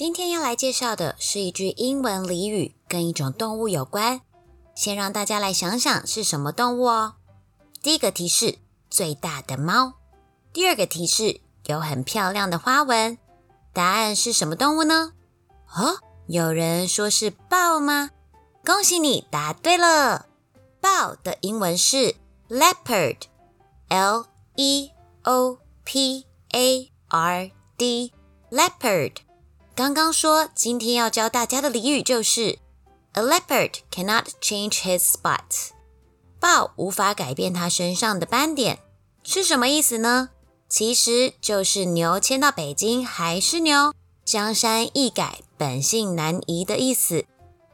今天要来介绍的是一句英文俚语，跟一种动物有关。先让大家来想想是什么动物哦。第一个提示：最大的猫。第二个提示：有很漂亮的花纹。答案是什么动物呢？哦，有人说是豹吗？恭喜你答对了。豹的英文是 leopard，l e o p a r d，leopard。刚刚说今天要教大家的俚语就是 A leopard cannot change his spots。豹无法改变它身上的斑点，是什么意思呢？其实就是牛迁到北京还是牛，江山易改，本性难移的意思。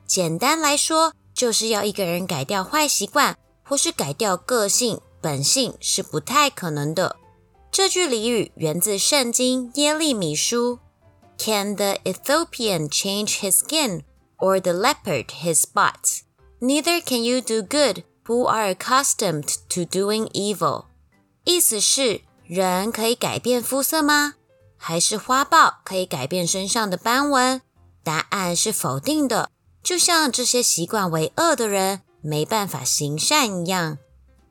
简单来说，就是要一个人改掉坏习惯，或是改掉个性本性是不太可能的。这句俚语源自圣经耶利米书。Can the Ethiopian change his skin, or the leopard his spots? Neither can you do good who are accustomed to doing evil. 意思是，人可以改变肤色吗？还是花豹可以改变身上的斑纹？答案是否定的。就像这些习惯为恶的人没办法行善一样。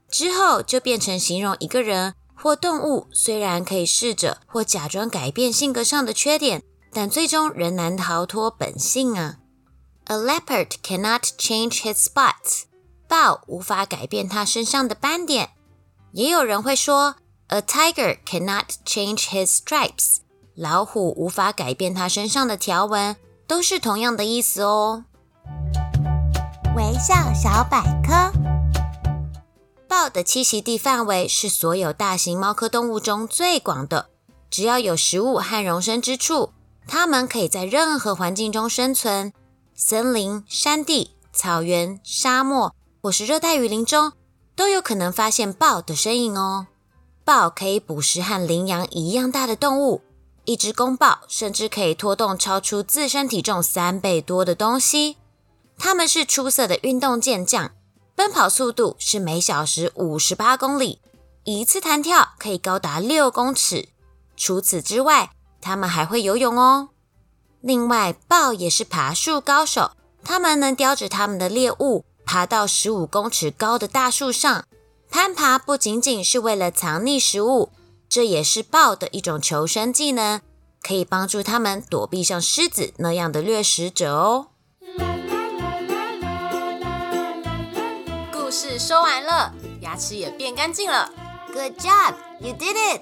之后就变成形容一个人或动物，虽然可以试着或假装改变性格上的缺点。但最终仍难逃脱本性啊！A leopard cannot change his spots。豹无法改变它身上的斑点。也有人会说，A tiger cannot change his stripes。老虎无法改变它身上的条纹，都是同样的意思哦。微笑小百科：豹的栖息地范围是所有大型猫科动物中最广的，只要有食物和容身之处。它们可以在任何环境中生存，森林、山地、草原、沙漠或是热带雨林中都有可能发现豹的身影哦。豹可以捕食和羚羊一样大的动物，一只公豹甚至可以拖动超出自身体重三倍多的东西。它们是出色的运动健将，奔跑速度是每小时五十八公里，一次弹跳可以高达六公尺。除此之外，它们还会游泳哦。另外，豹也是爬树高手，它们能叼着它们的猎物爬到十五公尺高的大树上。攀爬不仅仅是为了藏匿食物，这也是豹的一种求生技能，可以帮助它们躲避像狮子那样的掠食者哦。故事说完了，牙齿也变干净了。Good job, you did it!